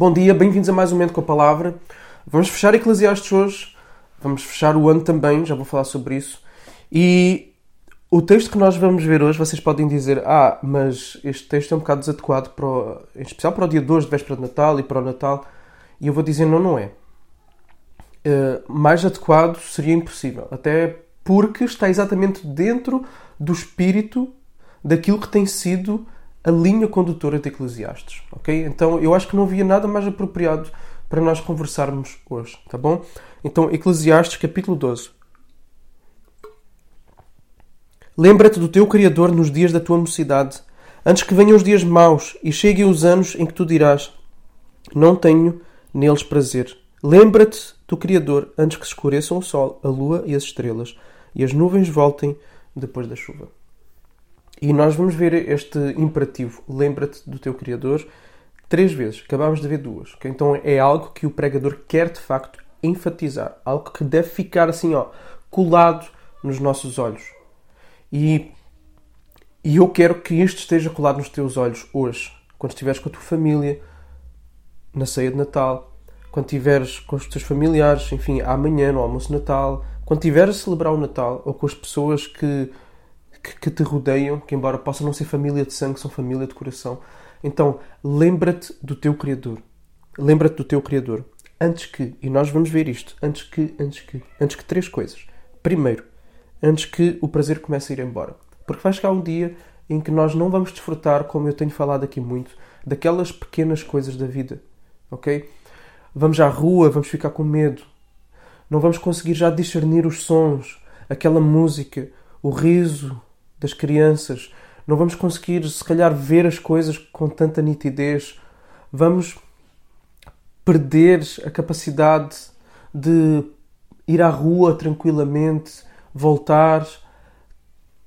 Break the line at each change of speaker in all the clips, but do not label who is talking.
Bom dia, bem-vindos a mais um Momento com a Palavra. Vamos fechar Eclesiastes hoje, vamos fechar o ano também, já vou falar sobre isso. E o texto que nós vamos ver hoje, vocês podem dizer, ah, mas este texto é um bocado desadequado, para o, em especial para o dia 2 de véspera de Natal e para o Natal. E eu vou dizer, não, não é. Uh, mais adequado seria impossível, até porque está exatamente dentro do espírito daquilo que tem sido a linha condutora de Eclesiastes, ok? Então eu acho que não havia nada mais apropriado para nós conversarmos hoje, tá bom? Então Eclesiastes capítulo 12. Lembra-te do teu Criador nos dias da tua mocidade, antes que venham os dias maus e cheguem os anos em que tu dirás: Não tenho neles prazer. Lembra-te do Criador antes que se escureçam o sol, a lua e as estrelas, e as nuvens voltem depois da chuva. E nós vamos ver este imperativo, lembra-te do teu Criador, três vezes. Acabámos de ver duas. Okay? Então é algo que o pregador quer de facto enfatizar. Algo que deve ficar assim, ó, colado nos nossos olhos. E, e eu quero que isto esteja colado nos teus olhos hoje, quando estiveres com a tua família, na ceia de Natal, quando estiveres com os teus familiares, enfim, amanhã no almoço de Natal, quando estiveres a celebrar o Natal, ou com as pessoas que que, que te rodeiam, que embora possam não ser família de sangue, são família de coração. Então, lembra-te do teu Criador. Lembra-te do teu Criador. Antes que, e nós vamos ver isto, antes que, antes que, antes que três coisas. Primeiro, antes que o prazer comece a ir embora. Porque vai chegar um dia em que nós não vamos desfrutar, como eu tenho falado aqui muito, daquelas pequenas coisas da vida. Ok? Vamos à rua, vamos ficar com medo. Não vamos conseguir já discernir os sons, aquela música, o riso, das crianças. Não vamos conseguir, se calhar, ver as coisas com tanta nitidez. Vamos perder a capacidade de ir à rua tranquilamente, voltar.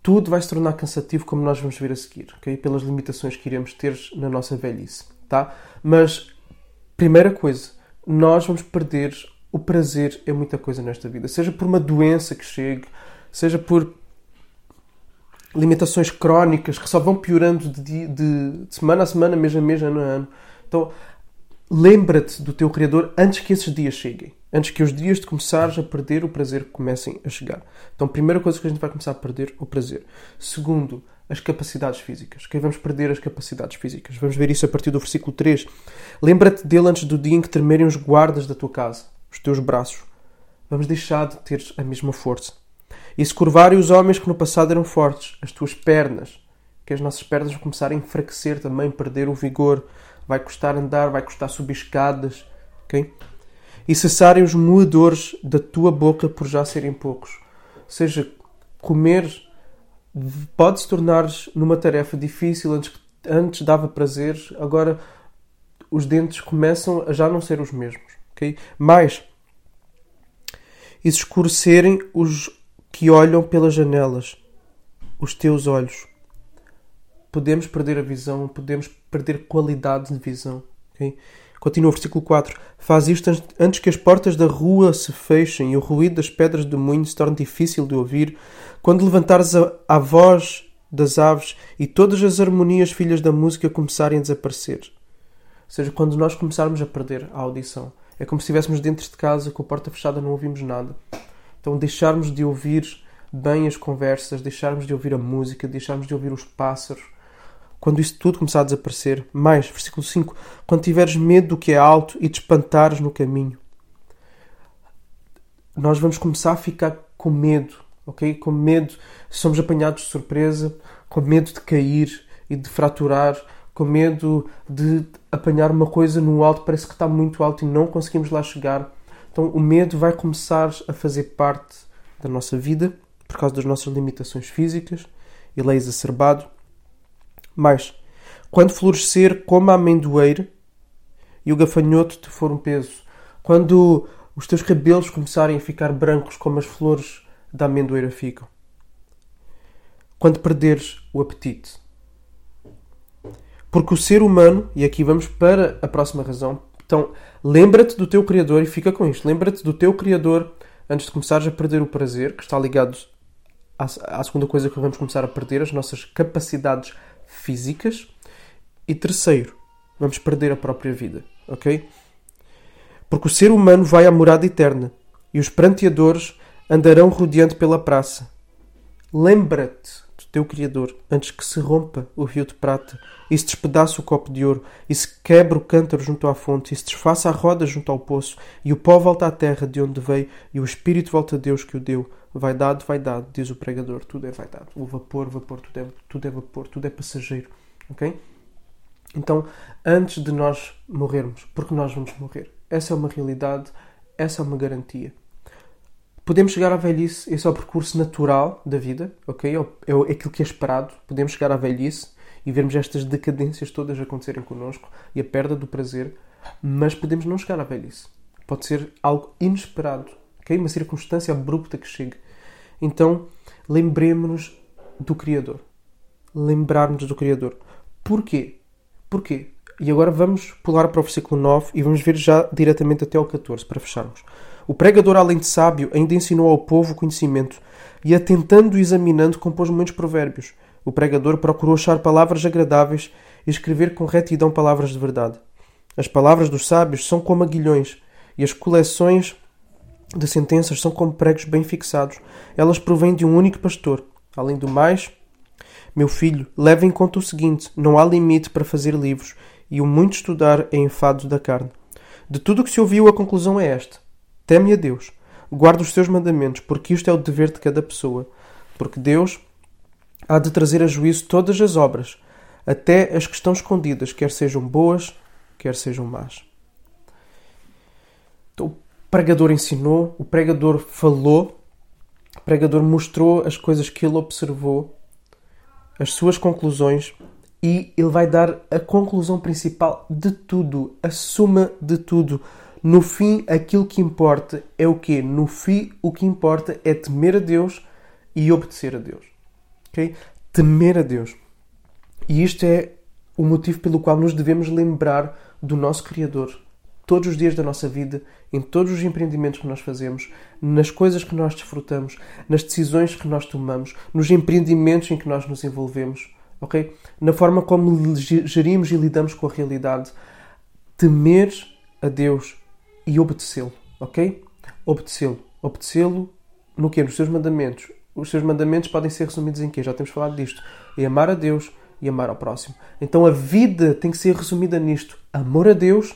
Tudo vai se tornar cansativo, como nós vamos ver a seguir, ok? Pelas limitações que iremos ter na nossa velhice, tá? Mas, primeira coisa, nós vamos perder o prazer em muita coisa nesta vida. Seja por uma doença que chegue, seja por limitações crónicas que só vão piorando de, de, de semana a semana, mês a mês, ano a ano. Então, lembra-te do teu Criador antes que esses dias cheguem. Antes que os dias de começares a perder o prazer comecem a chegar. Então, primeira coisa que a gente vai começar a perder o prazer. Segundo, as capacidades físicas. Que vamos perder as capacidades físicas. Vamos ver isso a partir do versículo 3. Lembra-te dele antes do dia em que tremerem os guardas da tua casa, os teus braços. Vamos deixar de ter a mesma força e se curvarem os homens que no passado eram fortes, as tuas pernas, que as nossas pernas vão começar a enfraquecer também, perder o vigor, vai custar andar, vai custar subir escadas, ok? E cessarem os moedores da tua boca por já serem poucos. Ou seja, comer pode se tornar numa tarefa difícil, antes, antes dava prazer, agora os dentes começam a já não ser os mesmos, ok? Mais, e se escurecerem os que olham pelas janelas, os teus olhos. Podemos perder a visão, podemos perder qualidade de visão. Okay? Continua o versículo 4. Faz isto antes que as portas da rua se fechem e o ruído das pedras do moinho se torne difícil de ouvir, quando levantares a, a voz das aves e todas as harmonias filhas da música começarem a desaparecer. Ou seja, quando nós começarmos a perder a audição. É como se estivéssemos dentro de casa com a porta fechada não ouvimos nada. Então, deixarmos de ouvir bem as conversas, deixarmos de ouvir a música, deixarmos de ouvir os pássaros. Quando isso tudo começar a desaparecer. Mais, versículo 5. Quando tiveres medo do que é alto e te espantares no caminho. Nós vamos começar a ficar com medo, ok? Com medo, somos apanhados de surpresa, com medo de cair e de fraturar, com medo de apanhar uma coisa no alto, parece que está muito alto e não conseguimos lá chegar. Então o medo vai começar a fazer parte da nossa vida por causa das nossas limitações físicas. Ele é exacerbado. Mas, quando florescer como a amendoeira e o gafanhoto te for um peso, quando os teus cabelos começarem a ficar brancos como as flores da amendoeira ficam, quando perderes o apetite. Porque o ser humano, e aqui vamos para a próxima razão, então, lembra-te do teu Criador e fica com isto. Lembra-te do teu Criador antes de começares a perder o prazer, que está ligado à, à segunda coisa que vamos começar a perder, as nossas capacidades físicas. E terceiro, vamos perder a própria vida. ok? Porque o ser humano vai à morada eterna e os pranteadores andarão rodeando pela praça. Lembra-te do teu Criador antes que se rompa o rio de prata e se despedace o copo de ouro e se quebre o cântaro junto à fonte e se desfaça a roda junto ao poço e o pó volta à terra de onde veio e o Espírito volta a Deus que o deu. Vaidade, vaidade, diz o pregador, tudo é vaidade. O vapor, vapor, tudo é, tudo é vapor, tudo é passageiro. Ok? Então, antes de nós morrermos, porque nós vamos morrer, essa é uma realidade, essa é uma garantia. Podemos chegar à velhice, esse é o percurso natural da vida, ok? É, é aquilo que é esperado. Podemos chegar à velhice e vermos estas decadências todas acontecerem connosco e a perda do prazer, mas podemos não chegar à velhice. Pode ser algo inesperado, ok? Uma circunstância abrupta que chegue. Então, lembremos-nos do Criador. Lembrarmos do Criador. Porquê? Porquê? E agora vamos pular para o versículo 9 e vamos ver já diretamente até ao 14 para fecharmos. O pregador, além de sábio, ainda ensinou ao povo o conhecimento e, atentando e examinando, compôs muitos provérbios. O pregador procurou achar palavras agradáveis e escrever com retidão palavras de verdade. As palavras dos sábios são como aguilhões e as coleções de sentenças são como pregos bem fixados. Elas provêm de um único pastor. Além do mais, meu filho, leve em conta o seguinte: não há limite para fazer livros, e o muito estudar é enfado da carne. De tudo o que se ouviu, a conclusão é esta: teme a Deus, guarda os seus mandamentos, porque isto é o dever de cada pessoa. Porque Deus há de trazer a juízo todas as obras, até as que estão escondidas, quer sejam boas, quer sejam más. Então, o pregador ensinou, o pregador falou, o pregador mostrou as coisas que ele observou as suas conclusões e ele vai dar a conclusão principal de tudo, a suma de tudo. No fim, aquilo que importa é o quê? No fim, o que importa é temer a Deus e obedecer a Deus. Okay? Temer a Deus. E isto é o motivo pelo qual nos devemos lembrar do nosso Criador, todos os dias da nossa vida, em todos os empreendimentos que nós fazemos, nas coisas que nós desfrutamos, nas decisões que nós tomamos, nos empreendimentos em que nós nos envolvemos, ok? Na forma como gerimos e lidamos com a realidade, temer a Deus e obedecê-lo, ok? Obedecê-lo, obedecê-lo no que Nos seus mandamentos. Os seus mandamentos podem ser resumidos em quê? Já temos falado disto. É amar a Deus e amar ao próximo. Então a vida tem que ser resumida nisto: amor a Deus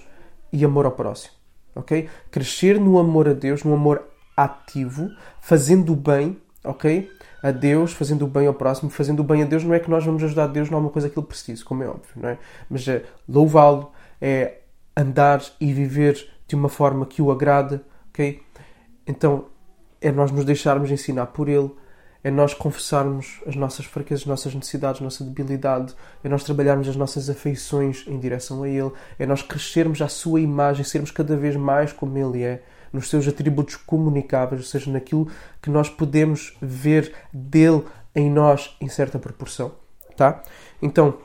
e amor ao próximo. Ok? Crescer no amor a Deus, no amor ativo, fazendo o bem, ok? A Deus, fazendo o bem ao próximo, fazendo o bem a Deus não é que nós vamos ajudar Deus numa coisa que Ele precisa, como é óbvio, não é? Mas é louvá-lo, é andar e viver de uma forma que o agrada, ok? Então é nós nos deixarmos ensinar por Ele, é nós confessarmos as nossas fraquezas, as nossas necessidades, a nossa debilidade, é nós trabalharmos as nossas afeições em direção a Ele, é nós crescermos à Sua imagem, sermos cada vez mais como Ele é, nos seus atributos comunicáveis, ou seja, naquilo que nós podemos ver dele em nós em certa proporção, tá? Então,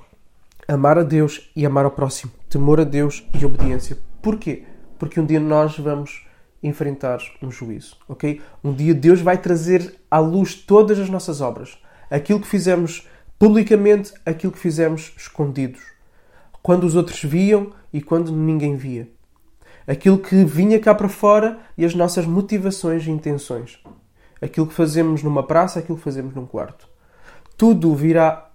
amar a Deus e amar ao próximo, temor a Deus e obediência. Porquê? Porque um dia nós vamos enfrentar um juízo, ok? Um dia Deus vai trazer à luz todas as nossas obras, aquilo que fizemos publicamente, aquilo que fizemos escondidos, quando os outros viam e quando ninguém via, aquilo que vinha cá para fora e as nossas motivações e intenções, aquilo que fazemos numa praça, aquilo que fazemos num quarto, tudo virá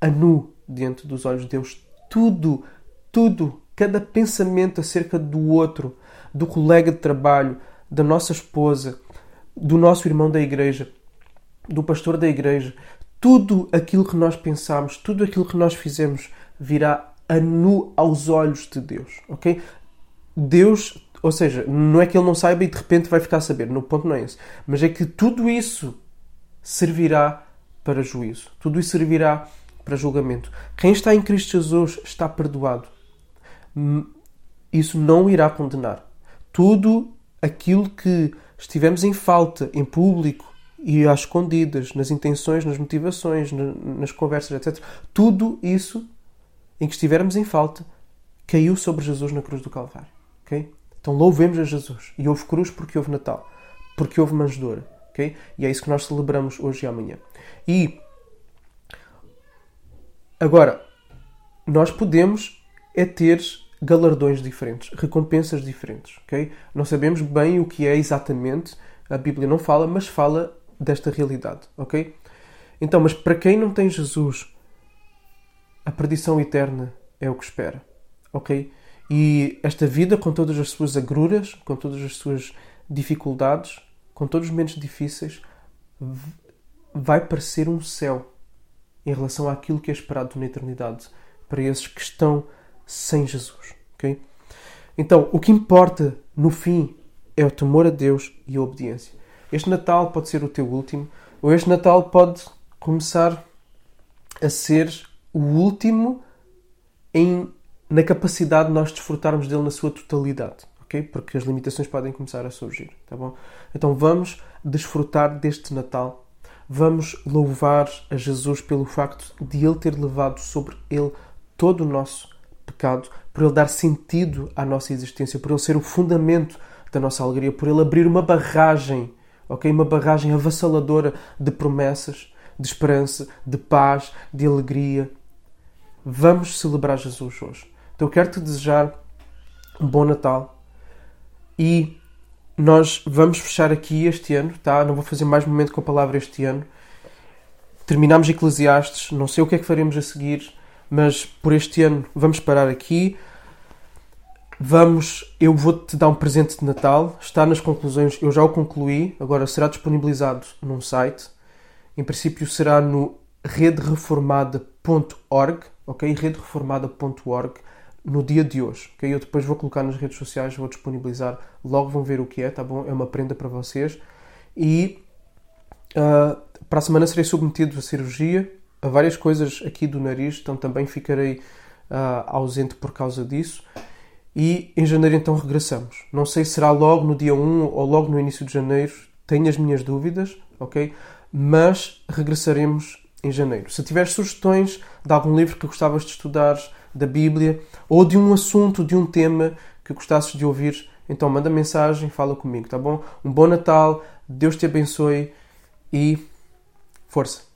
a nu diante dos olhos de Deus, tudo, tudo, cada pensamento acerca do outro do colega de trabalho, da nossa esposa, do nosso irmão da igreja, do pastor da igreja, tudo aquilo que nós pensamos, tudo aquilo que nós fizemos virá a nu aos olhos de Deus, ok? Deus, ou seja, não é que ele não saiba e de repente vai ficar a saber, no ponto não é esse, mas é que tudo isso servirá para juízo, tudo isso servirá para julgamento. Quem está em Cristo Jesus está perdoado. Isso não irá condenar tudo aquilo que estivemos em falta em público e às escondidas, nas intenções, nas motivações, nas conversas, etc. Tudo isso em que estivermos em falta caiu sobre Jesus na cruz do Calvário. Okay? Então louvemos a Jesus. E houve cruz porque houve Natal, porque houve manjedoura. Okay? E é isso que nós celebramos hoje e amanhã. E agora, nós podemos é ter galardões diferentes, recompensas diferentes, ok? Não sabemos bem o que é exatamente, a Bíblia não fala, mas fala desta realidade, ok? Então, mas para quem não tem Jesus, a perdição eterna é o que espera, ok? E esta vida, com todas as suas agruras, com todas as suas dificuldades, com todos os momentos difíceis, vai parecer um céu em relação àquilo que é esperado na eternidade para esses que estão sem Jesus. Okay? Então, o que importa no fim é o temor a Deus e a obediência. Este Natal pode ser o teu último, ou este Natal pode começar a ser o último em, na capacidade de nós desfrutarmos dele na sua totalidade. Okay? Porque as limitações podem começar a surgir. Tá bom? Então vamos desfrutar deste Natal. Vamos louvar a Jesus pelo facto de Ele ter levado sobre Ele todo o nosso pecado, por Ele dar sentido à nossa existência, por Ele ser o fundamento da nossa alegria, por Ele abrir uma barragem, ok? Uma barragem avassaladora de promessas, de esperança, de paz, de alegria. Vamos celebrar Jesus hoje. Então eu quero te desejar um bom Natal e nós vamos fechar aqui este ano, tá? Não vou fazer mais momento com a palavra este ano. Terminamos Eclesiastes, não sei o que é que faremos a seguir mas por este ano vamos parar aqui. Vamos, eu vou-te dar um presente de Natal. Está nas conclusões, eu já o concluí, agora será disponibilizado num site. Em princípio será no redereformada.org, ok? redereformada.org no dia de hoje, ok? Eu depois vou colocar nas redes sociais, vou disponibilizar, logo vão ver o que é, tá bom? É uma prenda para vocês. E uh, para a semana serei submetido a cirurgia, várias coisas aqui do nariz, então também ficarei uh, ausente por causa disso. E em janeiro então regressamos. Não sei se será logo no dia 1 ou logo no início de janeiro, tenho as minhas dúvidas, ok? Mas regressaremos em janeiro. Se tiveres sugestões de algum livro que gostavas de estudar, da Bíblia, ou de um assunto, de um tema que gostasses de ouvir, então manda mensagem, fala comigo, tá bom? Um bom Natal, Deus te abençoe e força!